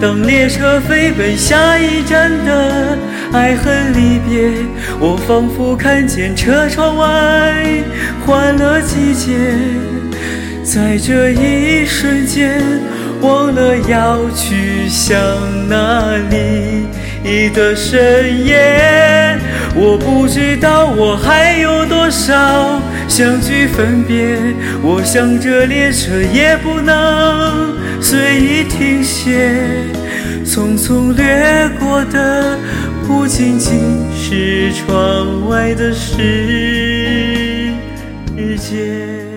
当列车飞奔下一站的爱恨离别，我仿佛看见车窗外欢乐季节，在这一瞬间，忘了要去向哪里你的深夜。我不知道我还有多少相聚分别，我想这列车也不能随意停歇，匆匆掠过的不仅仅是窗外的世界。